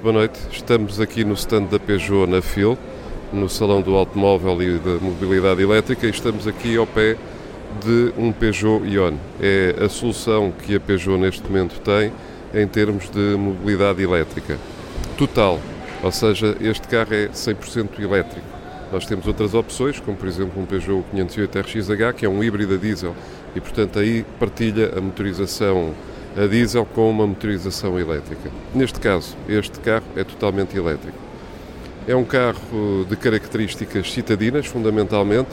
Boa noite. Estamos aqui no stand da Peugeot na FIL, no Salão do Automóvel e da Mobilidade Elétrica e estamos aqui ao pé de um Peugeot Ion. É a solução que a Peugeot neste momento tem em termos de mobilidade elétrica. Total, ou seja, este carro é 100% elétrico. Nós temos outras opções, como por exemplo um Peugeot 508 RXH, que é um híbrido a diesel e portanto aí partilha a motorização a diesel com uma motorização elétrica. Neste caso, este carro é totalmente elétrico. É um carro de características citadinas, fundamentalmente,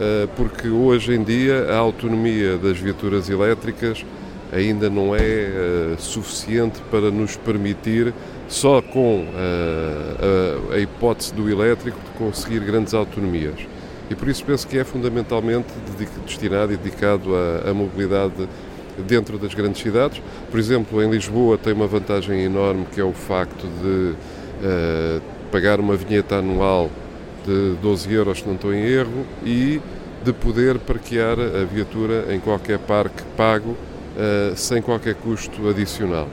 eh, porque hoje em dia a autonomia das viaturas elétricas ainda não é eh, suficiente para nos permitir, só com eh, a hipótese do elétrico, de conseguir grandes autonomias. E por isso penso que é fundamentalmente destinado e dedicado à, à mobilidade dentro das grandes cidades. Por exemplo, em Lisboa tem uma vantagem enorme que é o facto de uh, pagar uma vinheta anual de 12 euros, se não estou em erro, e de poder parquear a viatura em qualquer parque pago uh, sem qualquer custo adicional.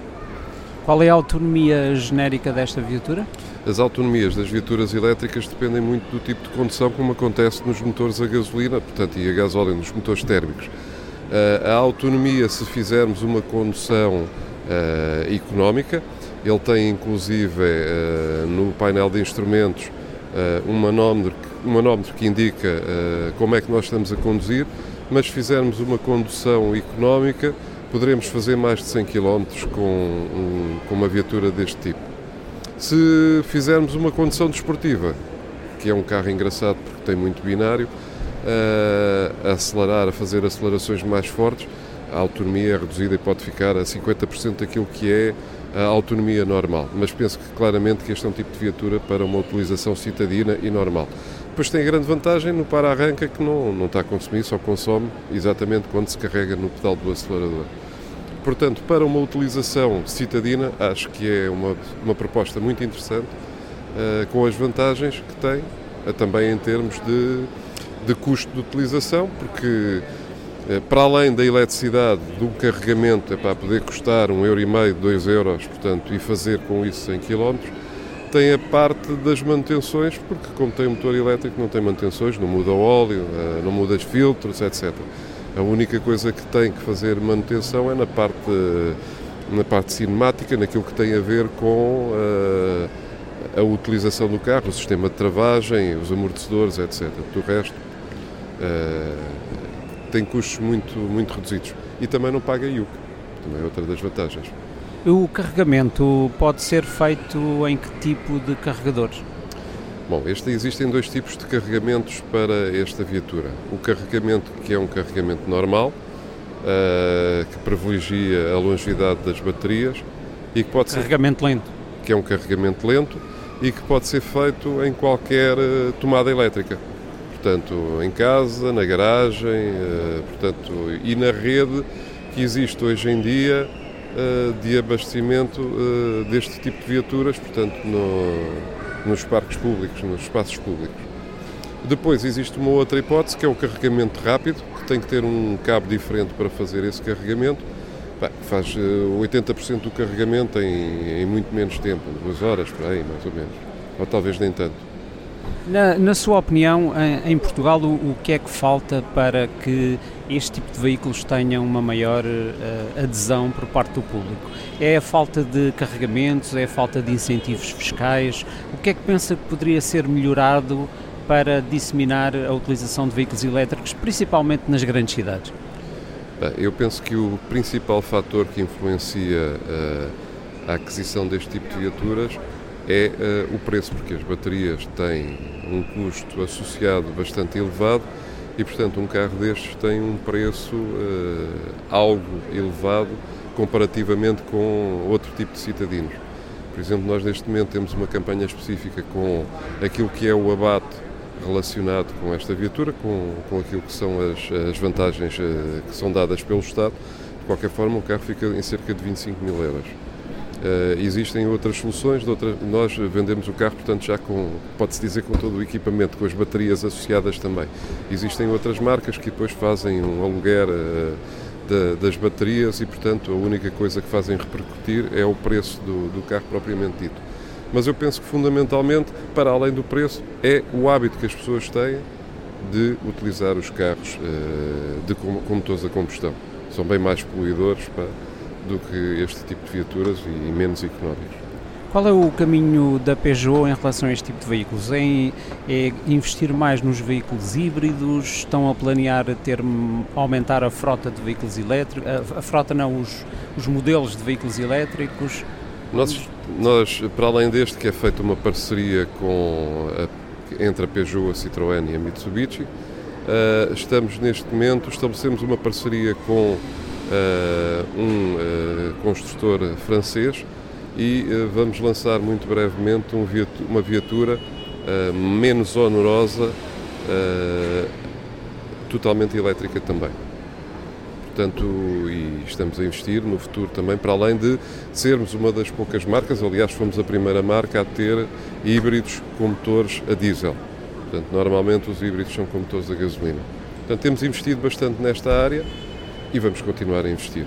Qual é a autonomia genérica desta viatura? As autonomias das viaturas elétricas dependem muito do tipo de condução, como acontece nos motores a gasolina, portanto, e a gasóleo, nos motores térmicos. Uh, a autonomia, se fizermos uma condução uh, económica, ele tem inclusive uh, no painel de instrumentos um manómetro, um manómetro que indica como é que nós estamos a conduzir, mas se fizermos uma condução económica, poderemos fazer mais de 100 km com, com uma viatura deste tipo. Se fizermos uma condução desportiva, que é um carro engraçado porque tem muito binário, a acelerar, a fazer acelerações mais fortes, a autonomia é reduzida e pode ficar a 50% daquilo que é a autonomia normal. Mas penso que claramente que este é um tipo de viatura para uma utilização citadina e normal. Depois tem a grande vantagem no para-arranca que não, não está a consumir, só consome exatamente quando se carrega no pedal do acelerador. Portanto, para uma utilização citadina, acho que é uma, uma proposta muito interessante, uh, com as vantagens que tem, uh, também em termos de, de custo de utilização, porque uh, para além da eletricidade, do carregamento, é para poder custar um euro e meio, dois euros, portanto, e fazer com isso 100 km, tem a parte das manutenções, porque como tem motor elétrico não tem manutenções, não muda o óleo, não muda os filtros, etc. A única coisa que tem que fazer manutenção é na parte, na parte cinemática, naquilo que tem a ver com a, eh, a utilização do carro, o sistema de travagem, os amortecedores, etc. Do resto, uh, tem custos muito, muito reduzidos. E também não paga IUC, também é outra das vantagens. O carregamento pode ser feito em que tipo de carregadores? Bom, este, existem dois tipos de carregamentos para esta viatura. O carregamento que é um carregamento normal, uh, que privilegia a longevidade das baterias e que pode carregamento ser, lento, que é um carregamento lento e que pode ser feito em qualquer uh, tomada elétrica. Portanto, em casa, na garagem, uh, portanto, e na rede que existe hoje em dia de abastecimento deste tipo de viaturas, portanto, no, nos parques públicos, nos espaços públicos. Depois existe uma outra hipótese que é o carregamento rápido, que tem que ter um cabo diferente para fazer esse carregamento. Bem, faz 80% eh, do carregamento em, em, muito menos tempo, duas horas por aí, mais ou menos. Ou talvez nem tanto. Na, na sua opinião, em, em Portugal, o, o, que é que falta para que este tipo de veículos tenham uma maior uh, adesão por parte do público? É a falta de carregamentos, é a falta de incentivos fiscais? O que é que pensa que poderia ser melhorado para disseminar a utilização de veículos elétricos, principalmente nas grandes cidades? Eu penso que o principal fator que influencia uh, a aquisição deste tipo de viaturas é uh, o preço, porque as baterias têm um custo associado bastante elevado e, portanto, um carro destes tem um preço uh, algo elevado comparativamente com outro tipo de cidadinos. Por exemplo, nós neste momento temos uma campanha específica com aquilo que é o abate relacionado com esta viatura, com, com aquilo que são as, as vantagens uh, que são dadas pelo Estado. De qualquer forma, o carro fica em cerca de 25 mil euros. Uh, existem outras soluções, outra, nós vendemos o carro, portanto, já com, pode-se dizer, com todo o equipamento, com as baterias associadas também. Existem outras marcas que depois fazem um aluguer uh, da, das baterias e, portanto, a única coisa que fazem repercutir é o preço do, do carro propriamente dito. mas eu penso que fundamentalmente, para além do preço, é o hábito que as pessoas têm de utilizar os carros uh, de, com, com motores a combustão. São bem mais poluidores pá, do que este tipo de viaturas e menos económicos. Qual é o caminho da Peugeot em relação a este tipo de veículos? É, é investir mais nos veículos híbridos? Estão a planear ter, aumentar a frota de veículos elétricos? A, a frota não, os, os modelos de veículos elétricos? Nós, nós, para além deste, que é feita uma parceria com a, entre a Peugeot, a Citroën e a Mitsubishi, uh, estamos neste momento, estabelecemos uma parceria com um uh, construtor francês e uh, vamos lançar muito brevemente um uma viatura menos onerosa, totalmente elétrica também. Portanto, e estamos a investir no futuro também, para além de sermos uma das poucas marcas, aliás, fomos a primeira marca a ter híbridos com motores a diesel. Portanto, normalmente os híbridos são com motores a gasolina. Portanto, temos investido bastante nesta área e vamos continuar a investir.